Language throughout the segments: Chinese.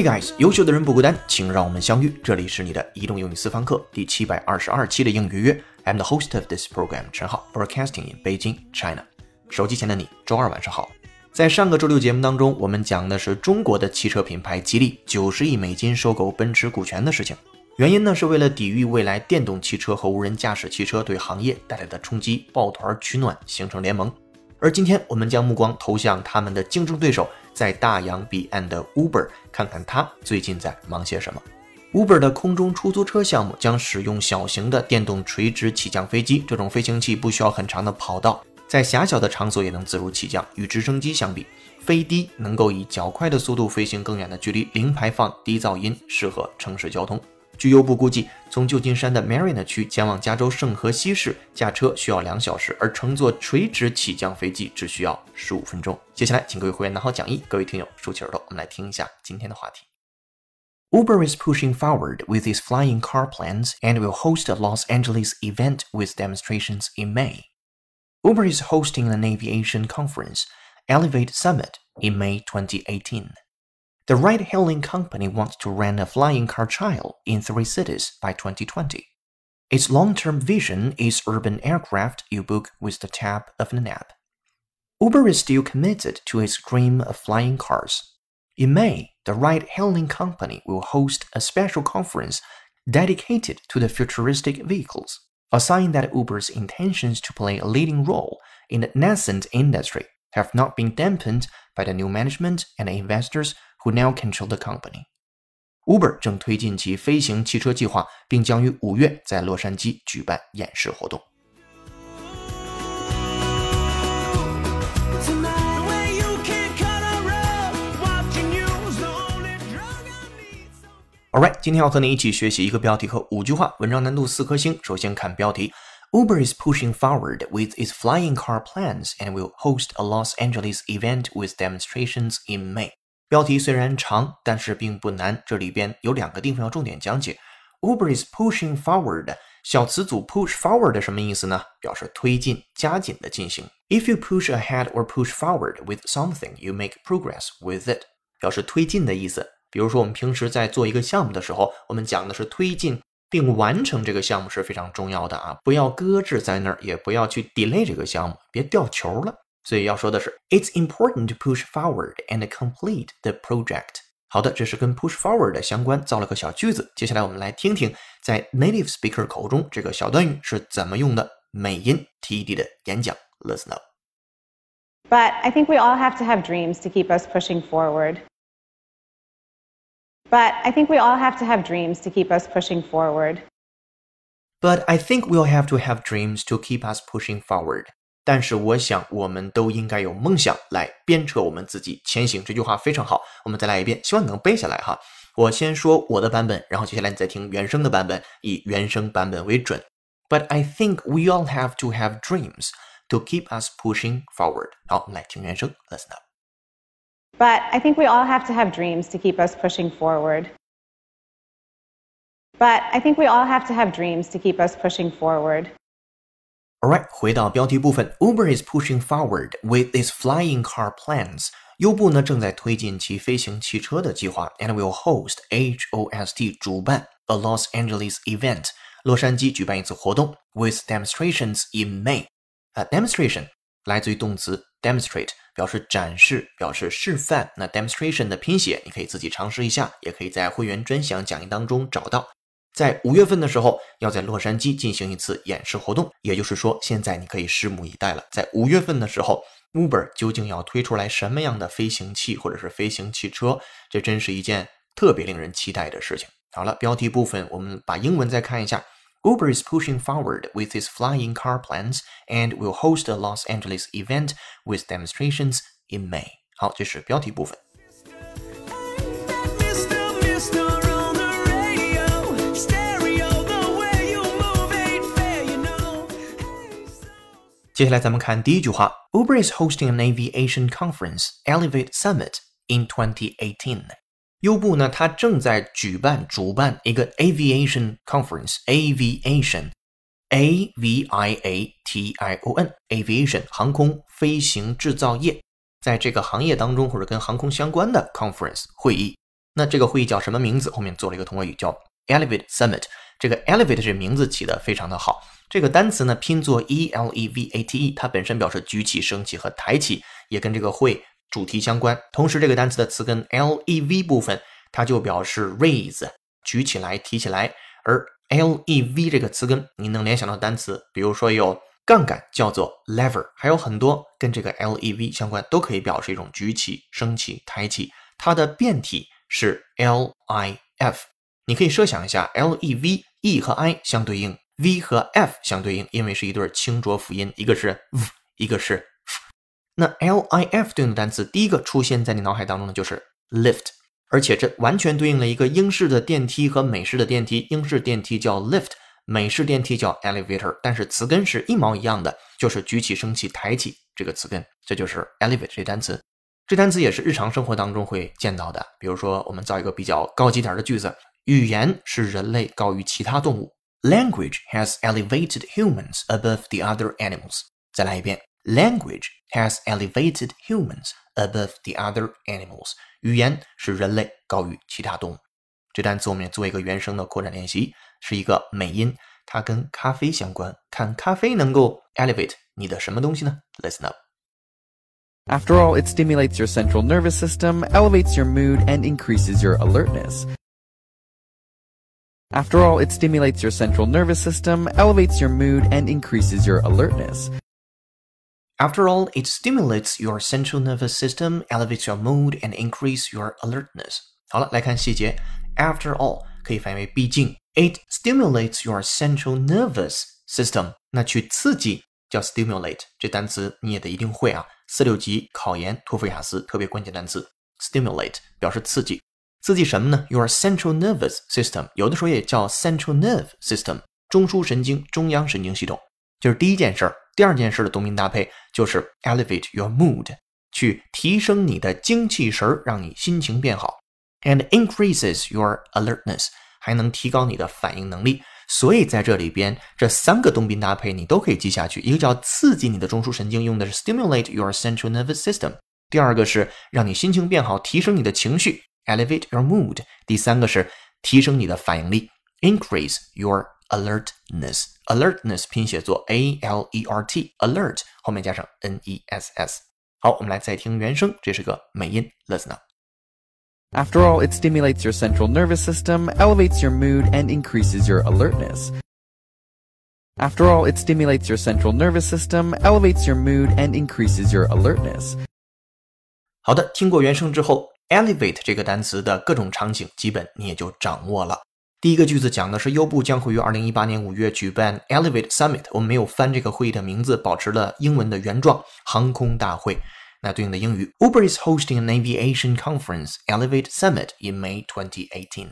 Hey guys，优秀的人不孤单，请让我们相遇。这里是你的移动英语私房课第七百二十二期的英语约。I'm the host of this program，陈浩，broadcasting in Beijing, China。手机前的你，周二晚上好。在上个周六节目当中，我们讲的是中国的汽车品牌吉利九十亿美金收购奔驰股权的事情。原因呢，是为了抵御未来电动汽车和无人驾驶汽车对行业带来的冲击，抱团取暖，形成联盟。而今天，我们将目光投向他们的竞争对手，在大洋彼岸的 Uber，看看他最近在忙些什么。Uber 的空中出租车项目将使用小型的电动垂直起降飞机，这种飞行器不需要很长的跑道，在狭小的场所也能自如起降。与直升机相比，飞低能够以较快的速度飞行更远的距离，零排放、低噪音，适合城市交通。据优步估计，从旧金山的 Marina 区前往加州圣荷西市，驾车需要两小时，而乘坐垂直起降飞机只需要十五分钟。接下来，请各位会员拿好讲义，各位听友竖起耳朵，我们来听一下今天的话题。Uber is pushing forward with its flying car plans and will host a Los Angeles event with demonstrations in May. Uber is hosting an aviation conference, Elevate Summit, in May 2018. The ride hailing company wants to run a flying car trial in three cities by 2020. Its long term vision is urban aircraft you book with the tap of an app. Uber is still committed to its dream of flying cars. In May, the ride hailing company will host a special conference dedicated to the futuristic vehicles, a sign that Uber's intentions to play a leading role in the nascent industry have not been dampened by the new management and investors who now control the company. Uber 正推进其飞行汽车计划，并将于五月在洛杉矶举办演示活动。Alright，今天要和你一起学习一个标题和五句话，文章难度四颗星。首先看标题：Uber is pushing forward with its flying car plans and will host a Los Angeles event with demonstrations in May。 标题虽然长，但是并不难。这里边有两个地方要重点讲解。Uber is pushing forward，小词组 push forward 什么意思呢？表示推进、加紧的进行。If you push ahead or push forward with something, you make progress with it，表示推进的意思。比如说，我们平时在做一个项目的时候，我们讲的是推进并完成这个项目是非常重要的啊！不要搁置在那儿，也不要去 delay 这个项目，别掉球了。所以要说的是，It's important to push forward and complete the project。好的，这是跟 push forward 相关，造了个小句子。接下来我们来听听，在 native speaker 口中这个小短语是怎么用的。美音 TED 的演讲，Let's know。But I think we all have to have dreams to keep us pushing forward. But I think we all have to have dreams to keep us pushing forward. But I think we'll have to have dreams to keep us pushing forward. 但是我想，我们都应该有梦想来鞭策我们自己前行。这句话非常好，我们再来一遍，希望你能背下来哈。我先说我的版本，然后接下来你再听原声的版本，以原声版本为准。But I think we all have to have dreams to keep us pushing forward。好，来听原声，Listen up。But I think we all have to have dreams to keep us pushing forward. But I think we all have to have dreams to keep us pushing forward. Alright，回到标题部分，Uber is pushing forward with its flying car plans。优步呢正在推进其飞行汽车的计划，and will host H O S T 主办 a Los Angeles event，洛杉矶举办一次活动，with demonstrations in May。啊，demonstration 来自于动词 demonstrate，表示展示，表示示范。那 demonstration 的拼写你可以自己尝试一下，也可以在会员专享讲义当中找到。 在五月份的时候，要在洛杉矶进行一次演示活动，也就是说，现在你可以拭目以待了。在五月份的时候，Uber 究竟要推出来什么样的飞行器或者是飞行汽车？这真是一件特别令人期待的事情。好了，标题部分我们把英文再看一下：Uber is pushing forward with its flying car plans and will host a Los Angeles event with demonstrations in May。好，这是标题部分。接下来咱们看第一句话：Uber is hosting an aviation conference, Elevate Summit, in 2018。优步呢，它正在举办主办一个 aviation conference，aviation，a v i a t i o n，aviation 航空飞行制造业，在这个行业当中或者跟航空相关的 conference 会议 那这个会议叫什么名字？后面做了一个同位语，叫 Elevate Summit。 这个 Elevate 这名字起的非常的好。这个单词呢拼作 E L E V A T E，它本身表示举起、升起和抬起，也跟这个会主题相关。同时，这个单词的词根 L E V 部分，它就表示 raise，举起来、提起来。而 L E V 这个词根，你能联想到单词，比如说有杠杆叫做 lever，还有很多跟这个 L E V 相关，都可以表示一种举起、升起、抬起。它的变体是 L I F，你可以设想一下，L E V E 和 I 相对应。V 和 F 相对应，因为是一对清浊辅音，一个是 v，一个是 f。那 L I F 对应的单词，第一个出现在你脑海当中的就是 lift，而且这完全对应了一个英式的电梯和美式的电梯。英式电梯叫 lift，美式电梯叫 elevator，但是词根是一毛一样的，就是举起、升起、抬起这个词根，这就是 elevate 这单词。这单词也是日常生活当中会见到的，比如说我们造一个比较高级点的句子：语言是人类高于其他动物。Language has elevated humans above the other animals. 再来一遍，Language has elevated humans above the other animals. 语言使人类高于其他动物。这单词我们也做一个原声的扩展练习，是一个美音，它跟咖啡相关。看咖啡能够 elevate 你的什么东西呢？Listen up. After all, it stimulates your central nervous system, elevates your mood, and increases your alertness. After all, it stimulates your central nervous system, elevates your mood, and increases your alertness. After all, it stimulates your central nervous system, elevates your mood, and increase your alertness. 好了，来看细节。After all 可以翻译为毕竟，it stimulates your central nervous system。那去刺激叫 stimulate，这单词你也得一定会啊。四六级考研、托福、雅思特别关键单词，stimulate 表示刺激。 刺激什么呢？Your central nervous system，有的时候也叫 central nerve system，中枢神经、中央神经系统，就是第一件事儿。第二件事的动宾搭配就是 elevate your mood，去提升你的精气神儿，让你心情变好，and increases your alertness，还能提高你的反应能力。所以在这里边，这三个动宾搭配你都可以记下去。一个叫刺激你的中枢神经，用的是 stimulate your central nervous system；第二个是让你心情变好，提升你的情绪。elevate your mood。第三个是提升你的反应力，increase your alertness。alertness 拼写作 a l e r t，alert 后面加上 n e s s。好，我们来再听原声，这是个美音，listen up。After all, it stimulates your central nervous system, elevates your mood, and increases your alertness. After all, it stimulates your central nervous system, elevates your mood, and increases your alertness. 好的，听过原声之后 ，Elevate 这个单词的各种场景，基本你也就掌握了。第一个句子讲的是优步将会于二零一八年五月举办 Elevate Summit，我们没有翻这个会议的名字，保持了英文的原状——航空大会。那对应的英语，Uber is hosting an aviation conference Elevate Summit in May 2018。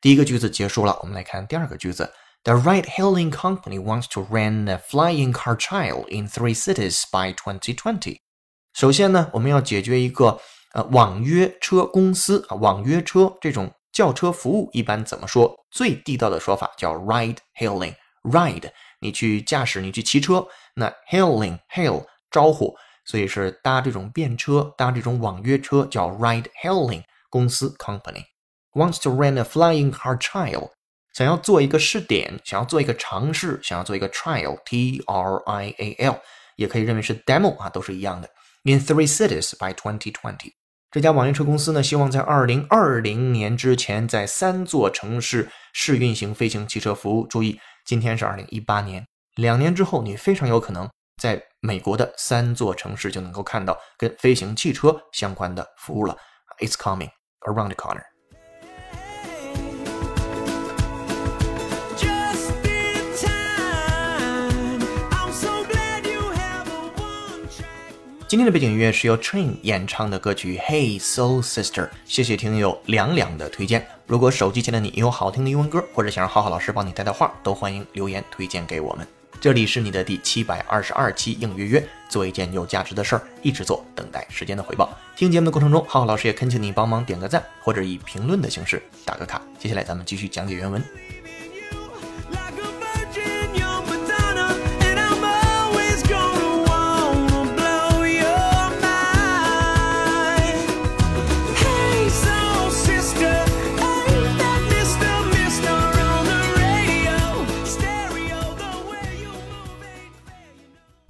第一个句子结束了，我们来看第二个句子：The ride-hailing company wants to rent a flying car trial in three cities by 2020。首先呢，我们要解决一个。呃，网约车公司啊，网约车这种叫车服务一般怎么说？最地道的说法叫 ride hailing。ride 你去驾驶，你去骑车，那 hailing hail 招呼，所以是搭这种便车，搭这种网约车叫 ride hailing 公司 company wants to rent a flying car trial，想要做一个试点，想要做一个尝试，想要做一个 trial t r i a l，也可以认为是 demo 啊，都是一样的。In three cities by 2020。这家网约车公司呢，希望在二零二零年之前，在三座城市试运行飞行汽车服务。注意，今天是二零一八年，两年之后，你非常有可能在美国的三座城市就能够看到跟飞行汽车相关的服务了。It's coming around the corner. 今天的背景音乐是由 Train 演唱的歌曲《Hey Soul Sister》，谢谢听友两两的推荐。如果手机前的你有好听的英文歌，或者想让浩浩老师帮你带带话，都欢迎留言推荐给我们。这里是你的第七百二十二期应约约，做一件有价值的事儿，一直做，等待时间的回报。听节目的过程中，浩浩老师也恳请你帮忙点个赞，或者以评论的形式打个卡。接下来咱们继续讲解原文。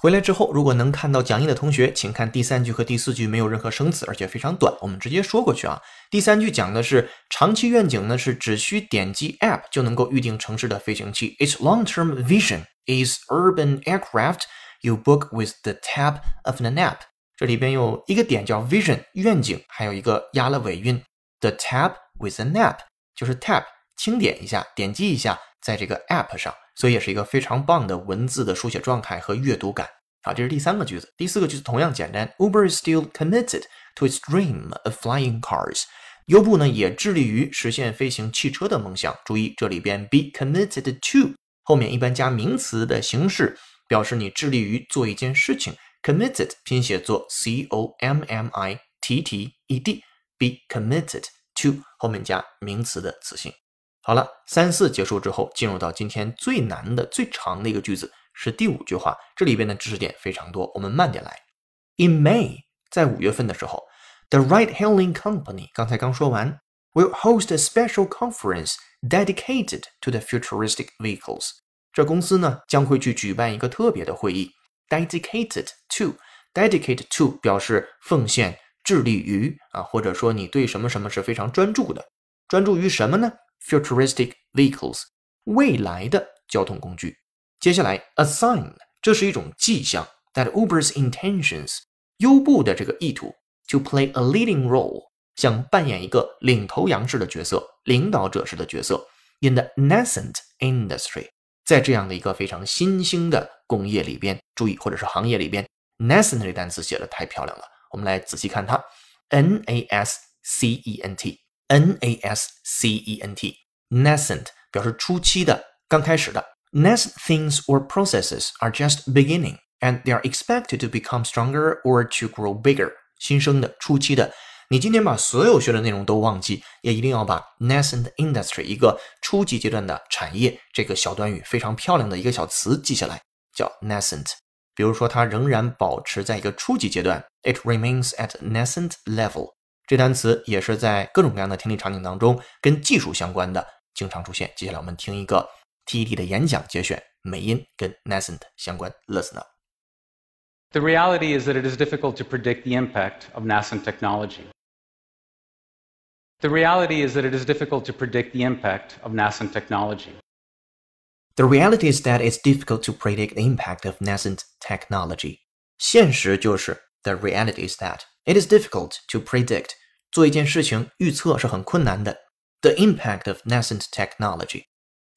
回来之后，如果能看到讲义的同学，请看第三句和第四句没有任何生词，而且非常短，我们直接说过去啊。第三句讲的是长期愿景呢，是只需点击 App 就能够预定城市的飞行器。Its long-term vision is urban aircraft you book with the tap of an app。这里边有一个点叫 vision 愿景，还有一个压了尾韵，the tap with an app 就是 tap 轻点一下，点击一下，在这个 App 上。所以也是一个非常棒的文字的书写状态和阅读感。好，这是第三个句子。第四个句子同样简单。Uber is still committed to its dream of flying cars。优步呢也致力于实现飞行汽车的梦想。注意这里边 be committed to 后面一般加名词的形式，表示你致力于做一件事情。Committed 拼写作 c o m m i t t e d。Be committed to 后面加名词的词性。好了，三四结束之后，进入到今天最难的、最长的一个句子，是第五句话。这里边的知识点非常多，我们慢点来。In May，在五月份的时候，The righthaling Company 刚才刚说完，will host a special conference dedicated to the futuristic vehicles。这公司呢将会去举办一个特别的会议，dedicated to，dedicate to 表示奉献、致力于啊，或者说你对什么什么是非常专注的，专注于什么呢？futuristic vehicles，未来的交通工具。接下来，a sign，这是一种迹象，that Uber's intentions，优步的这个意图，to play a leading role，想扮演一个领头羊式的角色，领导者式的角色，in the nascent industry，在这样的一个非常新兴的工业里边，注意或者是行业里边，nascent 这个单词写的太漂亮了，我们来仔细看它，n a s c e n t。nascent nascent 表示初期的、刚开始的。Nascent things or processes are just beginning, and they are expected to become stronger or to grow bigger. 新生的、初期的。你今天把所有学的内容都忘记，也一定要把 nascent industry 一个初级阶段的产业这个小短语非常漂亮的一个小词记下来，叫 nascent。比如说，它仍然保持在一个初级阶段，it remains at nascent level。 这单词也是在各种各样的听力场景当中跟技术相关的经常出现。接下来我们听一个 TED 的演讲节选，美音跟 nascent 相关。Listen up. The reality is that it is difficult to predict the impact of nascent technology. The reality is that it is difficult to predict the impact of nascent technology. The reality is that it's difficult to predict the impact of nascent technology. 现实就是 the reality is that it is difficult to predict 做一件事情预测是很困难的。The impact of nascent technology，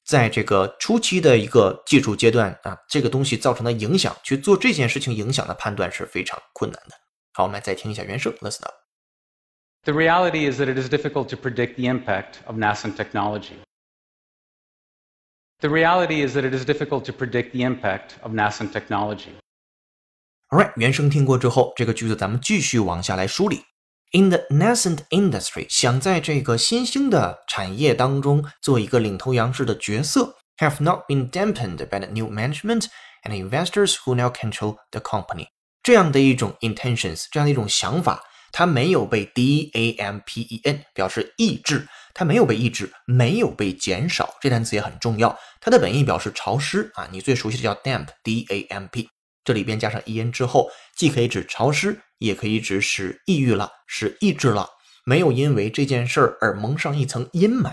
在这个初期的一个技术阶段啊，这个东西造成的影响，去做这件事情影响的判断是非常困难的。好，我们来再听一下原声，listen up。The reality is that it is difficult to predict the impact of nascent technology. The reality is that it is difficult to predict the impact of nascent technology. Alright，原声听过之后，这个句子咱们继续往下来梳理。In the nascent industry，想在这个新兴的产业当中做一个领头羊式的角色，have not been dampened by the new management and investors who now control the company。这样的一种 intentions，这样的一种想法，它没有被 d a m p e n 表示抑制，它没有被抑制，没有被减少。这单词也很重要，它的本意表示潮湿啊，你最熟悉的叫 damp，d a m p。这里边加上 e n 之后，既可以指潮湿，也可以指使抑郁了，使抑制了，没有因为这件事儿而蒙上一层阴霾。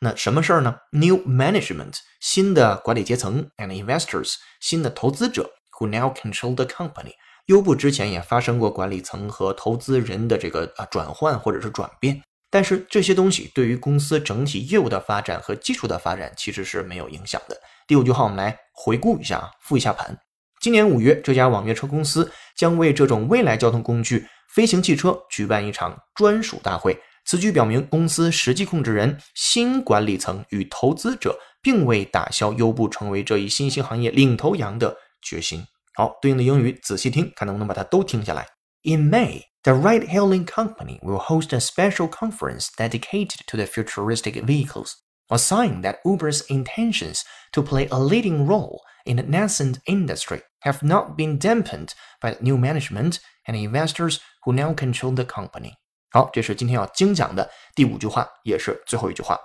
那什么事儿呢？New management，新的管理阶层，and investors，新的投资者，who now control the company。优步之前也发生过管理层和投资人的这个啊转换或者是转变，但是这些东西对于公司整体业务的发展和技术的发展其实是没有影响的。第五句话我们来回顾一下啊，复一下盘。今年五月，这家网约车公司将为这种未来交通工具——飞行汽车举办一场专属大会。此举表明，公司实际控制人、新管理层与投资者并未打消优步成为这一新兴行业领头羊的决心。好，对应的英语仔细听，看能不能把它都听下来。In May, the ride-hailing company will host a special conference dedicated to the futuristic vehicles, a sign that Uber's intentions to play a leading role in the nascent industry have not been dampened by new management and investors who now control the company。好，这是今天要精讲的第五句话，也是最后一句话。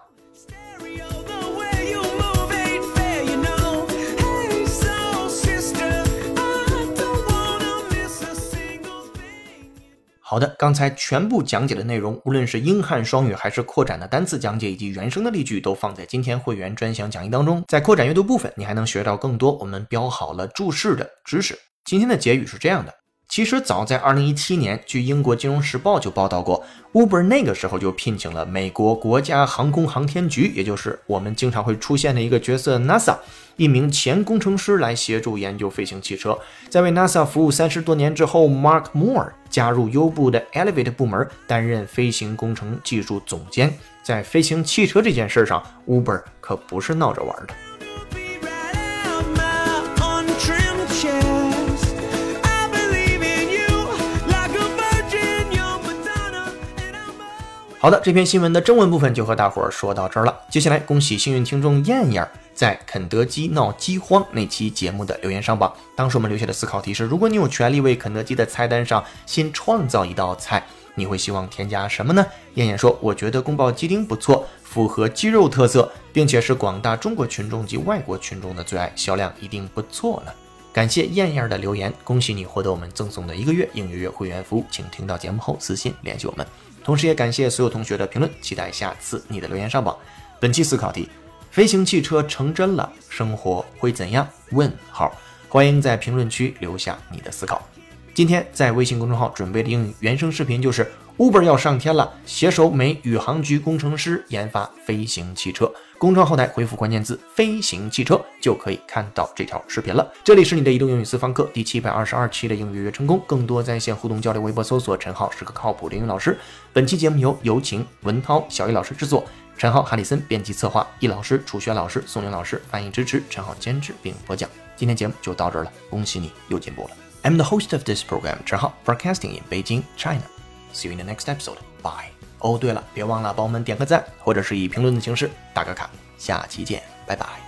好的，刚才全部讲解的内容，无论是英汉双语还是扩展的单词讲解以及原声的例句，都放在今天会员专享讲义当中。在扩展阅读部分，你还能学到更多我们标好了注释的知识。今天的结语是这样的。其实早在2017年，据英国金融时报就报道过，Uber 那个时候就聘请了美国国家航空航天局，也就是我们经常会出现的一个角色 NASA，一名前工程师来协助研究飞行汽车。在为 NASA 服务三十多年之后，Mark Moore 加入优步的 Elevate 部门，担任飞行工程技术总监。在飞行汽车这件事上，Uber 可不是闹着玩的。好的，这篇新闻的正文部分就和大伙儿说到这儿了。接下来，恭喜幸运听众燕燕在肯德基闹饥荒那期节目的留言上榜。当时我们留下的思考题是：如果你有权利为肯德基的菜单上新创造一道菜，你会希望添加什么呢？燕燕说：“我觉得宫保鸡丁不错，符合鸡肉特色，并且是广大中国群众及外国群众的最爱，销量一定不错呢。”感谢燕燕的留言，恭喜你获得我们赠送的一个月应月月会员服务，请听到节目后私信联系我们。同时也感谢所有同学的评论，期待下次你的留言上榜。本期思考题：飞行汽车成真了，生活会怎样？问号。欢迎在评论区留下你的思考。今天在微信公众号准备的英语原声视频就是 Uber 要上天了，携手美宇航局工程师研发飞行汽车。公众号后台回复关键字“飞行汽车”就可以看到这条视频了。这里是你的移动英语私房课第七百二十二期的英语约成功，更多在线互动交流，微博搜索“陈浩是个靠谱的英语老师”。本期节目由有请文涛、小易老师制作，陈浩、哈里森编辑策划，易老师、楚轩老师、宋玲老师翻译支持，陈浩监制并播讲。今天节目就到这儿了，恭喜你又进步了。I'm the host of this program，陈浩，broadcasting in Beijing, China. See you in the next episode. Bye. 哦，对了，别忘了帮我们点个赞，或者是以评论的形式打个卡。下期见，拜拜。